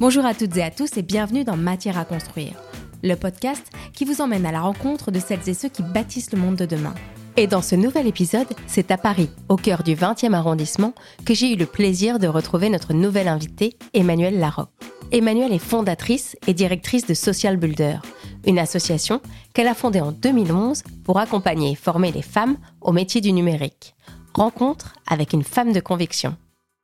Bonjour à toutes et à tous et bienvenue dans Matière à construire, le podcast qui vous emmène à la rencontre de celles et ceux qui bâtissent le monde de demain. Et dans ce nouvel épisode, c'est à Paris, au cœur du 20e arrondissement, que j'ai eu le plaisir de retrouver notre nouvelle invitée, Emmanuelle Larocque. Emmanuelle est fondatrice et directrice de Social Builder, une association qu'elle a fondée en 2011 pour accompagner et former les femmes au métier du numérique. Rencontre avec une femme de conviction.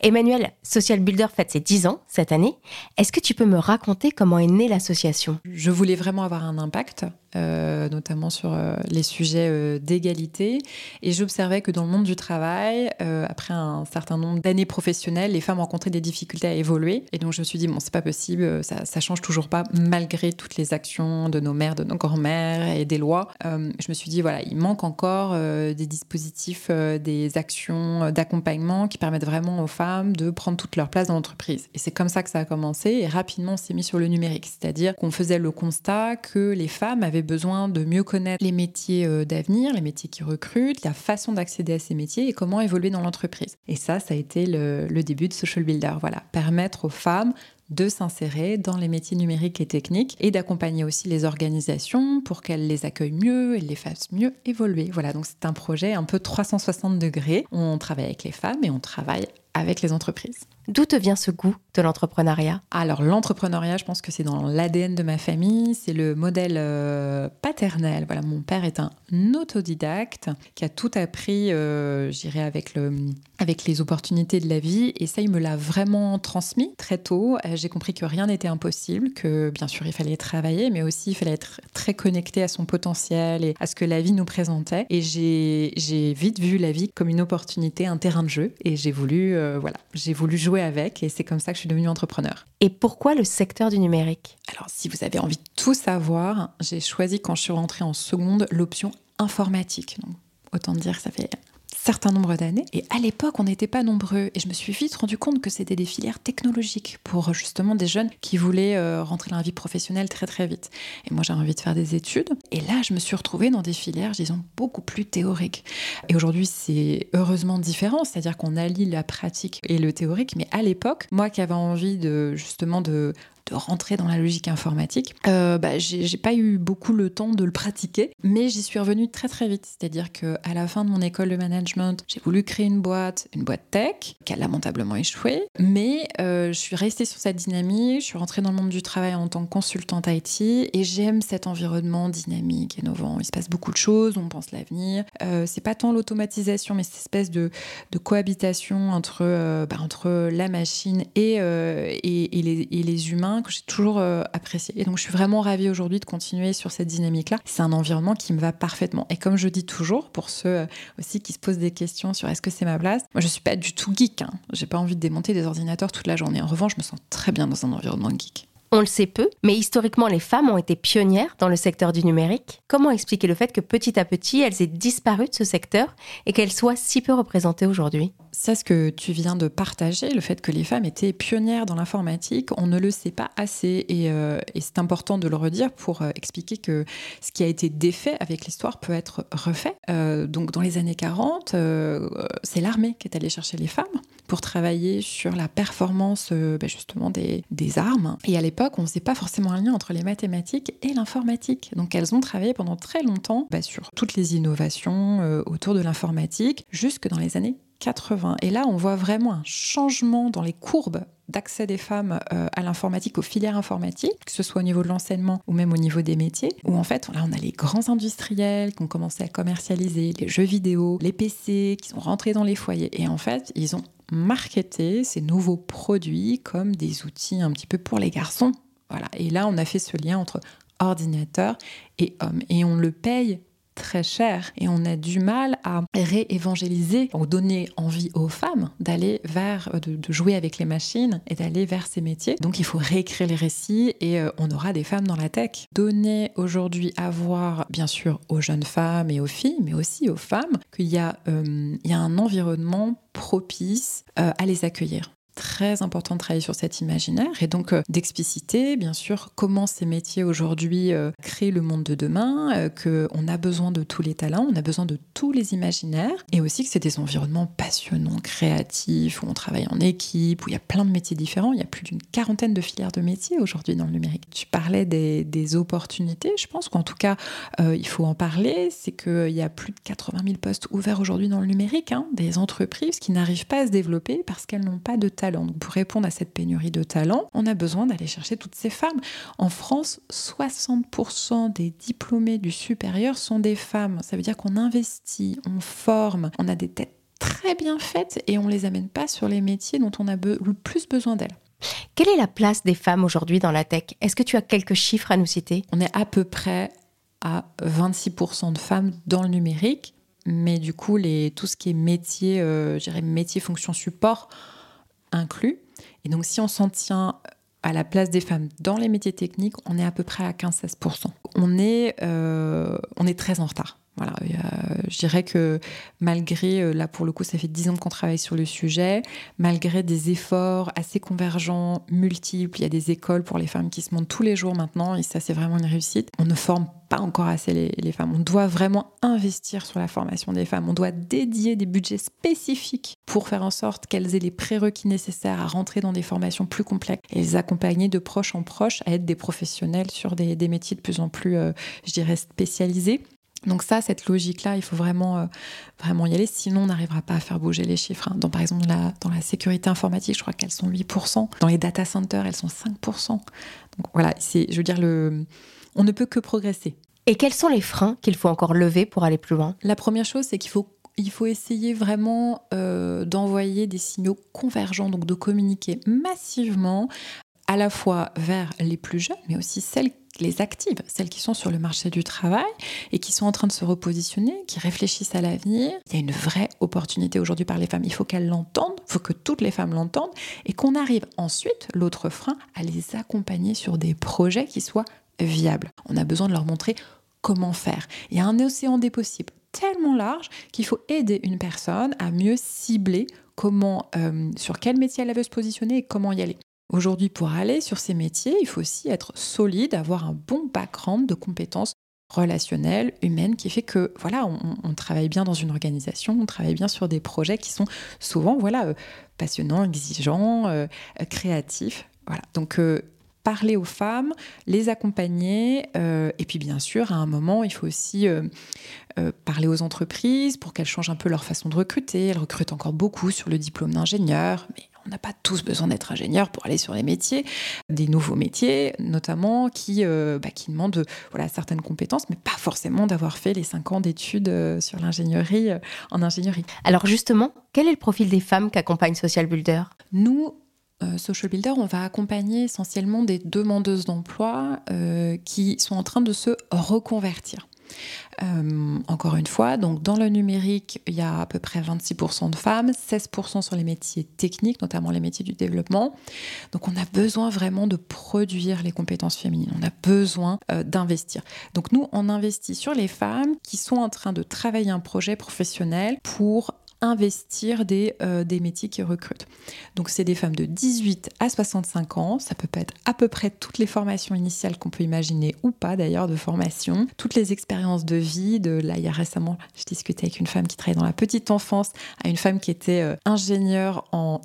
Emmanuel, Social Builder fête ses 10 ans cette année. Est-ce que tu peux me raconter comment est née l'association? Je voulais vraiment avoir un impact euh, notamment sur euh, les sujets euh, d'égalité. Et j'observais que dans le monde du travail, après un certain nombre d'années professionnelles, les femmes rencontraient des difficultés à évoluer. Et donc je me suis dit, bon, c'est pas possible, ça, ça change toujours pas, malgré toutes les actions de nos mères, de nos grands-mères et des lois. je me suis dit, voilà, il manque encore des dispositifs, des actions d'accompagnement qui permettent vraiment aux femmes de prendre toute leur place dans l'entreprise. Et c'est comme ça que ça a commencé. Et rapidement, on s'est mis sur le numérique. C'est-à-dire qu'on faisait le constat que les femmes avaient besoin de mieux connaître les métiers euh, d'avenir, les métiers qui recrutent, la façon d'accéder à ces métiers et comment évoluer dans l'entreprise. Et ça, ça a été le, le début de Social Builder. Voilà, permettre aux femmes de s'insérer dans les métiers numériques et techniques et d'accompagner aussi les organisations pour qu'elles les accueillent mieux et les fassent mieux évoluer. Voilà, donc c'est un projet un peu 360 degrés. On travaille avec les femmes et on travaille avec les entreprises. D'où te vient ce goût de l'entrepreneuriat? Alors l'entrepreneuriat, je pense que c'est dans l'ADN de ma famille, c'est le modèle euh, paternel. Voilà, mon père est un autodidacte qui a tout appris, euh, j'irai avec le avec les opportunités de la vie et ça il me l'a vraiment transmis très tôt. Euh, j'ai compris que rien n'était impossible, que bien sûr il fallait travailler, mais aussi il fallait être très connecté à son potentiel et à ce que la vie nous présentait. Et j'ai vite vu la vie comme une opportunité, un terrain de jeu et j'ai voulu euh, voilà, j'ai voulu jouer avec et c'est comme ça que je suis devenue entrepreneur. Et pourquoi le secteur du numérique? Alors, si vous avez envie de tout savoir, j'ai choisi quand je suis rentrée en seconde l'option informatique. Donc, autant dire que ça fait certain nombre d'années. Et à l'époque, on n'était pas nombreux. Et je me suis vite rendu compte que c'était des filières technologiques pour justement des jeunes qui voulaient euh, rentrer dans la vie professionnelle très très vite. Et moi, j'ai envie de faire des études. Et là, je me suis retrouvée dans des filières, disons, beaucoup plus théoriques. Et aujourd'hui, c'est heureusement différent. C'est-à-dire qu'on allie la pratique et le théorique. Mais à l'époque, moi qui avais envie de justement de de rentrer dans la logique informatique, euh, bah, j'ai pas eu beaucoup le temps de le pratiquer, mais j'y suis revenue très très vite. C'est-à-dire qu'à la fin de mon école de management, j'ai voulu créer une boîte, une boîte tech, qui a lamentablement échoué, mais euh, je suis restée sur cette dynamique, je suis rentrée dans le monde du travail en tant que consultante IT, et j'aime cet environnement dynamique, innovant. Il se passe beaucoup de choses, on pense l'avenir. Euh, c'est pas tant l'automatisation, mais cette espèce de, cohabitation entre, euh, bah, entre la machine et, et les humains que j'ai toujours euh, apprécié. Et donc, je suis vraiment ravie aujourd'hui de continuer sur cette dynamique-là. C'est un environnement qui me va parfaitement. Et comme je dis toujours, pour ceux euh, aussi qui se posent des questions sur est-ce que c'est ma place, moi, je suis pas du tout geek. Hein. J'ai pas envie de démonter des ordinateurs toute la journée. En revanche, je me sens très bien dans un environnement geek. On le sait peu, mais historiquement, les femmes ont été pionnières dans le secteur du numérique. Comment expliquer le fait que petit à petit, elles aient disparu de ce secteur et qu'elles soient si peu représentées aujourd'hui? C'est ce que tu viens de partager, le fait que les femmes étaient pionnières dans l'informatique. On ne le sait pas assez et, euh, c'est important de le redire pour euh, expliquer que ce qui a été défait avec l'histoire peut être refait. Euh, donc dans les années 40, c'est l'armée qui est allée chercher les femmes pour travailler sur la performance ben justement des, armes. Et à on ne faisait pas forcément un lien entre les mathématiques et l'informatique. Donc elles ont travaillé pendant très longtemps bah, sur toutes les innovations euh, autour de l'informatique, jusque dans les années 80. Et là, on voit vraiment un changement dans les courbes d'accès des femmes euh, à l'informatique, aux filières informatiques, que ce soit au niveau de l'enseignement ou même au niveau des métiers, où en fait, là, on a les grands industriels qui ont commencé à commercialiser les jeux vidéo, les PC, qui sont rentrés dans les foyers. Et en fait, ils ont marketer ces nouveaux produits comme des outils un petit peu pour les garçons. Voilà. Et là, on a fait ce lien entre ordinateur et homme. Et on le paye très cher et on a du mal à réévangéliser ou donner envie aux femmes d'aller vers, de, jouer avec les machines et d'aller vers ces métiers. Donc il faut réécrire les récits et euh, on aura des femmes dans la tech. Donner aujourd'hui à voir, bien sûr, aux jeunes femmes et aux filles, mais aussi aux femmes, qu'il y, a, euh, y a un environnement propice euh, à les accueillir. Très important de travailler sur cet imaginaire et donc euh, d'expliciter, bien sûr, comment ces métiers aujourd'hui euh, créent le monde de demain, euh, qu'on a besoin de tous les talents, on a besoin de tous les imaginaires et aussi que c'est des environnements passionnants, créatifs, où on travaille en équipe, où il y a plein de métiers différents. Il y a plus d'une quarantaine de filières de métiers aujourd'hui dans le numérique. Tu parlais des, opportunités, je pense qu'en tout cas, il faut en parler. C'est qu'il y a plus de 80 000 postes ouverts aujourd'hui dans le numérique, hein, des entreprises qui n'arrivent pas à se développer parce qu'elles n'ont pas de talent. Donc pour répondre à cette pénurie de talent, on a besoin d'aller chercher toutes ces femmes. En France, 60% des diplômés du supérieur sont des femmes. Ça veut dire qu'on investit, on forme, on a des têtes très bien faites et on les amène pas sur les métiers dont on a le plus besoin d'elles. Quelle est la place des femmes aujourd'hui dans la tech? Est-ce que tu as quelques chiffres à nous citer? On est à peu près à 26% de femmes dans le numérique mais du coup, les, tout ce qui est métier, euh, métier, fonction, support inclus. Et donc, si on s'en tient à la place des femmes dans les métiers techniques, on est à peu près à 15-16%. On, est, euh, on est très en retard. Voilà, je dirais que malgré, euh, là pour le coup, ça fait dix ans qu'on travaille sur le sujet, malgré des efforts assez convergents, multiples, il y a des écoles pour les femmes qui se montent tous les jours maintenant, et ça c'est vraiment une réussite. On ne forme pas encore assez les, femmes. On doit vraiment investir sur la formation des femmes. On doit dédier des budgets spécifiques pour faire en sorte qu'elles aient les prérequis nécessaires à rentrer dans des formations plus complexes et les accompagner de proche en proche à être des professionnels sur des, des métiers de plus en plus, euh, je dirais, spécialisés. Donc ça, cette logique-là, il faut vraiment, euh, vraiment y aller, sinon on n'arrivera pas à faire bouger les chiffres. Hein. Dans, par exemple, la, dans la sécurité informatique, je crois qu'elles sont 8%. Dans les data centers, elles sont 5%. Donc voilà, je veux dire, le, on ne peut que progresser. Et quels sont les freins qu'il faut encore lever pour aller plus loin? La première chose, c'est qu'il faut il faut essayer vraiment euh, d'envoyer des signaux convergents, donc de communiquer massivement à la fois vers les plus jeunes, mais aussi celles les actives, celles qui sont sur le marché du travail et qui sont en train de se repositionner, qui réfléchissent à l'avenir. Il y a une vraie opportunité aujourd'hui par les femmes. Il faut qu'elles l'entendent, il faut que toutes les femmes l'entendent et qu'on arrive ensuite, l'autre frein, à les accompagner sur des projets qui soient viables. On a besoin de leur montrer comment faire. Il y a un océan des possibles tellement large qu'il faut aider une personne à mieux cibler comment, euh, sur quel métier elle veut se positionner et comment y aller. Aujourd'hui, pour aller sur ces métiers, il faut aussi être solide, avoir un bon background de compétences relationnelles, humaines, qui fait que voilà, on, travaille bien dans une organisation, on travaille bien sur des projets qui sont souvent voilà euh, passionnants, exigeants, euh, créatifs. Voilà. Donc euh, parler aux femmes, les accompagner, et puis bien sûr, à un moment, il faut aussi parler aux entreprises pour qu'elles changent un peu leur façon de recruter. Elles recrutent encore beaucoup sur le diplôme d'ingénieur, mais on n'a pas tous besoin d'être ingénieur pour aller sur les métiers, des nouveaux métiers notamment qui, euh, bah, qui demandent voilà, certaines compétences, mais pas forcément d'avoir fait les cinq ans d'études euh, sur l'ingénierie euh, en ingénierie. Alors justement, quel est le profil des femmes qu'accompagne Social Builder? Nous, Social Builder, on va accompagner essentiellement des demandeuses d'emploi qui sont en train de se reconvertir. Euh, encore une fois, donc dans le numérique, il y a à peu près 26% de femmes, 16% sur les métiers techniques, notamment les métiers du développement. Donc on a besoin vraiment de produire les compétences féminines, on a besoin euh, d'investir. Donc nous, on investit sur les femmes qui sont en train de travailler un projet professionnel pour investir des, euh, des métiers qui recrutent. Donc c'est des femmes de 18 à 65 ans, ça peut être à peu près toutes les formations initiales qu'on peut imaginer ou pas d'ailleurs de formation, toutes les expériences de vie, de là il y a récemment, je discutais avec une femme qui travaillait dans la petite enfance, à une femme qui était euh, ingénieure en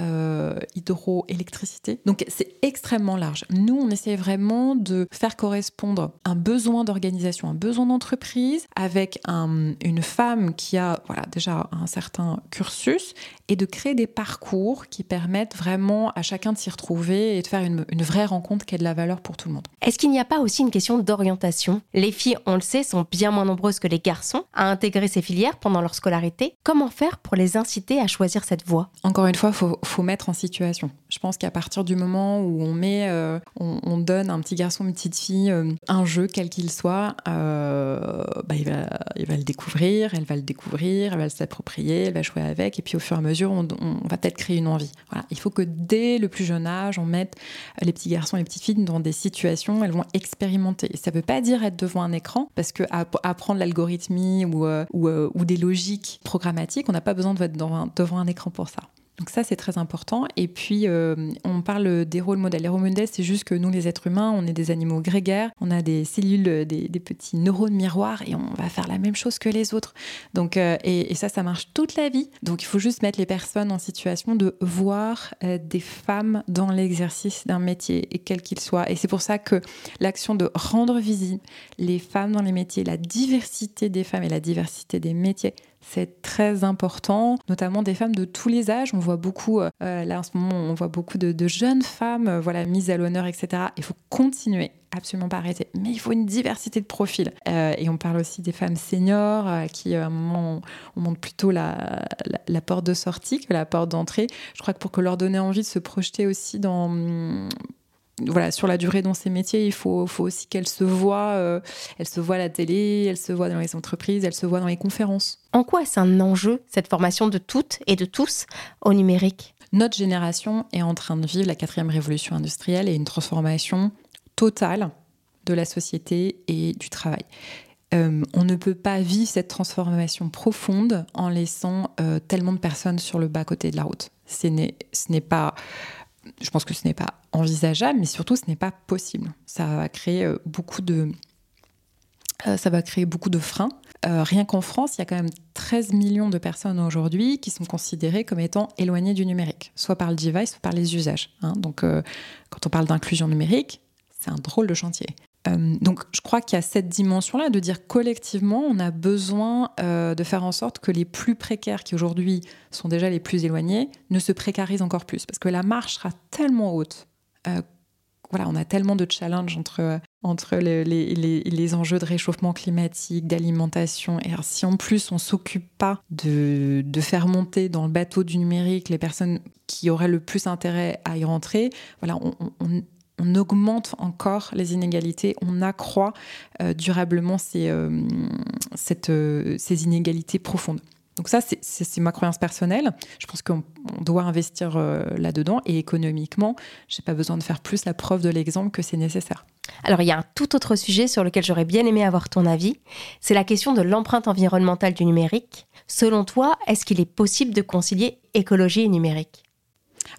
euh, hydroélectricité. Donc c'est extrêmement large. Nous on essaie vraiment de faire correspondre un besoin d'organisation, un besoin d'entreprise avec un, une femme qui a voilà déjà un certain cursus et de créer des parcours qui permettent vraiment à chacun de s'y retrouver et de faire une, vraie rencontre qui ait de la valeur pour tout le monde. Est-ce qu'il n'y a pas aussi une question d'orientation? Les filles, on le sait, sont bien moins nombreuses que les garçons à intégrer ces filières pendant leur scolarité. Comment faire pour les inciter à choisir cette voie? Encore une fois, il faut, mettre en situation. Je pense qu'à partir du moment où on met, euh, on, donne à un petit garçon, une petite fille, euh, un jeu quel qu'il soit, euh, bah, il, va, le découvrir, elle va le découvrir, elle va s'approprier, elle va jouer avec, et puis au fur et à mesure, on, va peut-être créer une envie. Il faut que dès le plus jeune âge, on mette les petits garçons et les petites filles dans des situations, elles vont expérimenter. Ça ne veut pas dire être devant un écran, parce que apprendre l'algorithmie ou, des logiques programmatiques, on n'a pas besoin devant, devant un écran pour ça. Donc ça, c'est très important. Et puis, euh, on parle des rôles modèles. Les rôles modèles, c'est juste que nous, les êtres humains, on est des animaux grégaires, on a des cellules, des, petits neurones miroirs, et on va faire la même chose que les autres. Donc, euh, et, ça, ça marche toute la vie. Donc, il faut juste mettre les personnes en situation de voir euh, des femmes dans l'exercice d'un métier, et quel qu'il soit. Et c'est pour ça que l'action de rendre visible les femmes dans les métiers, la diversité des femmes et la diversité des métiers, c'est très important, notamment des femmes de tous les âges. On voit beaucoup, euh, là en ce moment, on voit beaucoup de, jeunes femmes euh, voilà, mises à l'honneur, etc. Il faut continuer, absolument pas arrêter. Mais il faut une diversité de profils. Euh, et on parle aussi des femmes seniors qui, à un moment, on monte plutôt la, la, porte de sortie que la porte d'entrée. Je crois que pour que leur donner envie de se projeter aussi dans voilà, sur la durée dans ces métiers, il faut, faut aussi qu'elle se voient. Euh, elle se voit à la télé, elle se voit dans les entreprises, elle se voit dans les conférences. En quoi est-ce un enjeu, cette formation de toutes et de tous au numérique? Notre génération est en train de vivre la quatrième révolution industrielle et une transformation totale de la société et du travail. Euh, on ne peut pas vivre cette transformation profonde en laissant euh, tellement de personnes sur le bas-côté de la route. Ce n'est pas je pense que ce n'est pas envisageable, mais surtout ce n'est pas possible. Ça va créer euh, beaucoup de, euh, ça va créer beaucoup de freins. Euh, rien qu'en France, il y a quand même 13 millions de personnes aujourd'hui qui sont considérées comme étant éloignées du numérique, soit par le device, soit par les usages. Hein. Donc, quand on parle d'inclusion numérique, c'est un drôle de chantier. Euh, donc je crois qu'il y a cette dimension-là de dire collectivement, on a besoin euh, de faire en sorte que les plus précaires, qui aujourd'hui sont déjà les plus éloignés, ne se précarisent encore plus. Parce que la marche sera tellement haute. Euh, voilà, on a tellement de challenges entre, entre les, les, enjeux de réchauffement climatique, d'alimentation. Et si en plus on s'occupe pas de, de, faire monter dans le bateau du numérique les personnes qui auraient le plus intérêt à y rentrer, voilà, on, on on augmente encore les inégalités, on accroît euh, durablement ces, euh, euh, ces inégalités profondes. Donc ça, c'est ma croyance personnelle. Je pense qu'on doit investir là-dedans et économiquement, j'ai pas besoin de faire plus la preuve de l'exemple que c'est nécessaire. Alors il y a un tout autre sujet sur lequel j'aurais bien aimé avoir ton avis, c'est la question de l'empreinte environnementale du numérique. Selon toi, est-ce qu'il est possible de concilier écologie et numérique?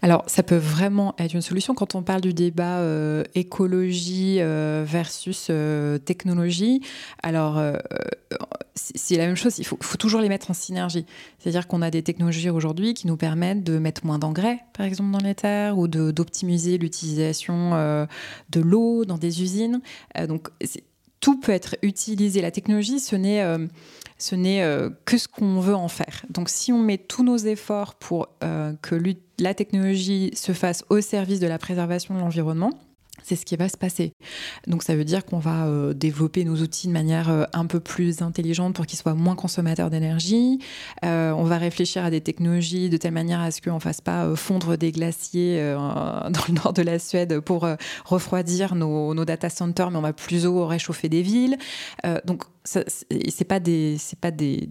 Alors, ça peut vraiment être une solution quand on parle du débat euh, écologie euh, versus euh, technologie. Alors, c'est la même chose, il faut, toujours les mettre en synergie. C'est-à-dire qu'on a des technologies aujourd'hui qui nous permettent de mettre moins d'engrais, par exemple, dans les terres, ou d'optimiser l'utilisation de l'eau dans des usines. donc, tout peut être utilisé. La technologie, ce n'est n'est euh, que ce qu'on veut en faire. Donc si on met tous nos efforts pour euh, que la technologie se fasse au service de la préservation de l'environnement, c'est ce qui va se passer. Donc ça veut dire qu'on va euh, développer nos outils de manière euh, un peu plus intelligente pour qu'ils soient moins consommateurs d'énergie. Euh, on va réfléchir à des technologies de telle manière à ce qu'on ne fasse pas fondre des glaciers dans le nord de la Suède pour refroidir nos, data centers, mais on va plus haut réchauffer des villes. donc c'est pas des pas des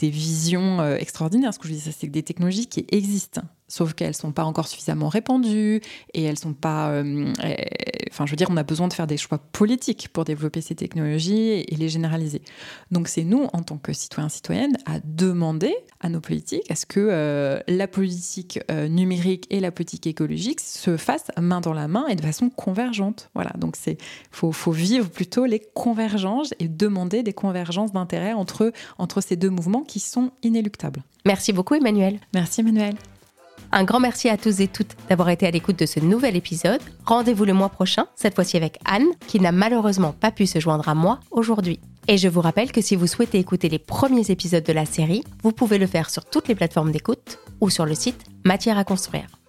visions extraordinaires. Ce que je dis, c'est des technologies qui existent sauf qu'elles sont pas encore suffisamment répandues et elles sont pas. Euh, enfin, je veux dire, on a besoin de faire des choix politiques pour développer ces technologies et les généraliser. Donc, c'est nous, en tant que citoyens citoyennes, à demander à nos politiques à ce que euh, la politique euh, numérique et la politique écologique se fassent main dans la main et de façon convergente. Voilà. Donc, c'est faut, faut vivre plutôt les convergences et demander des convergences d'intérêts entre entre ces deux mouvements qui sont inéluctables. Merci beaucoup, Emmanuel. Merci, Emmanuel. Un grand merci à tous et toutes d'avoir été à l'écoute de ce nouvel épisode. Rendez-vous le mois prochain, cette fois-ci avec Anne, qui n'a malheureusement pas pu se joindre à moi aujourd'hui. Et je vous rappelle que si vous souhaitez écouter les premiers épisodes de la série, vous pouvez le faire sur toutes les plateformes d'écoute ou sur le site Matière à construire.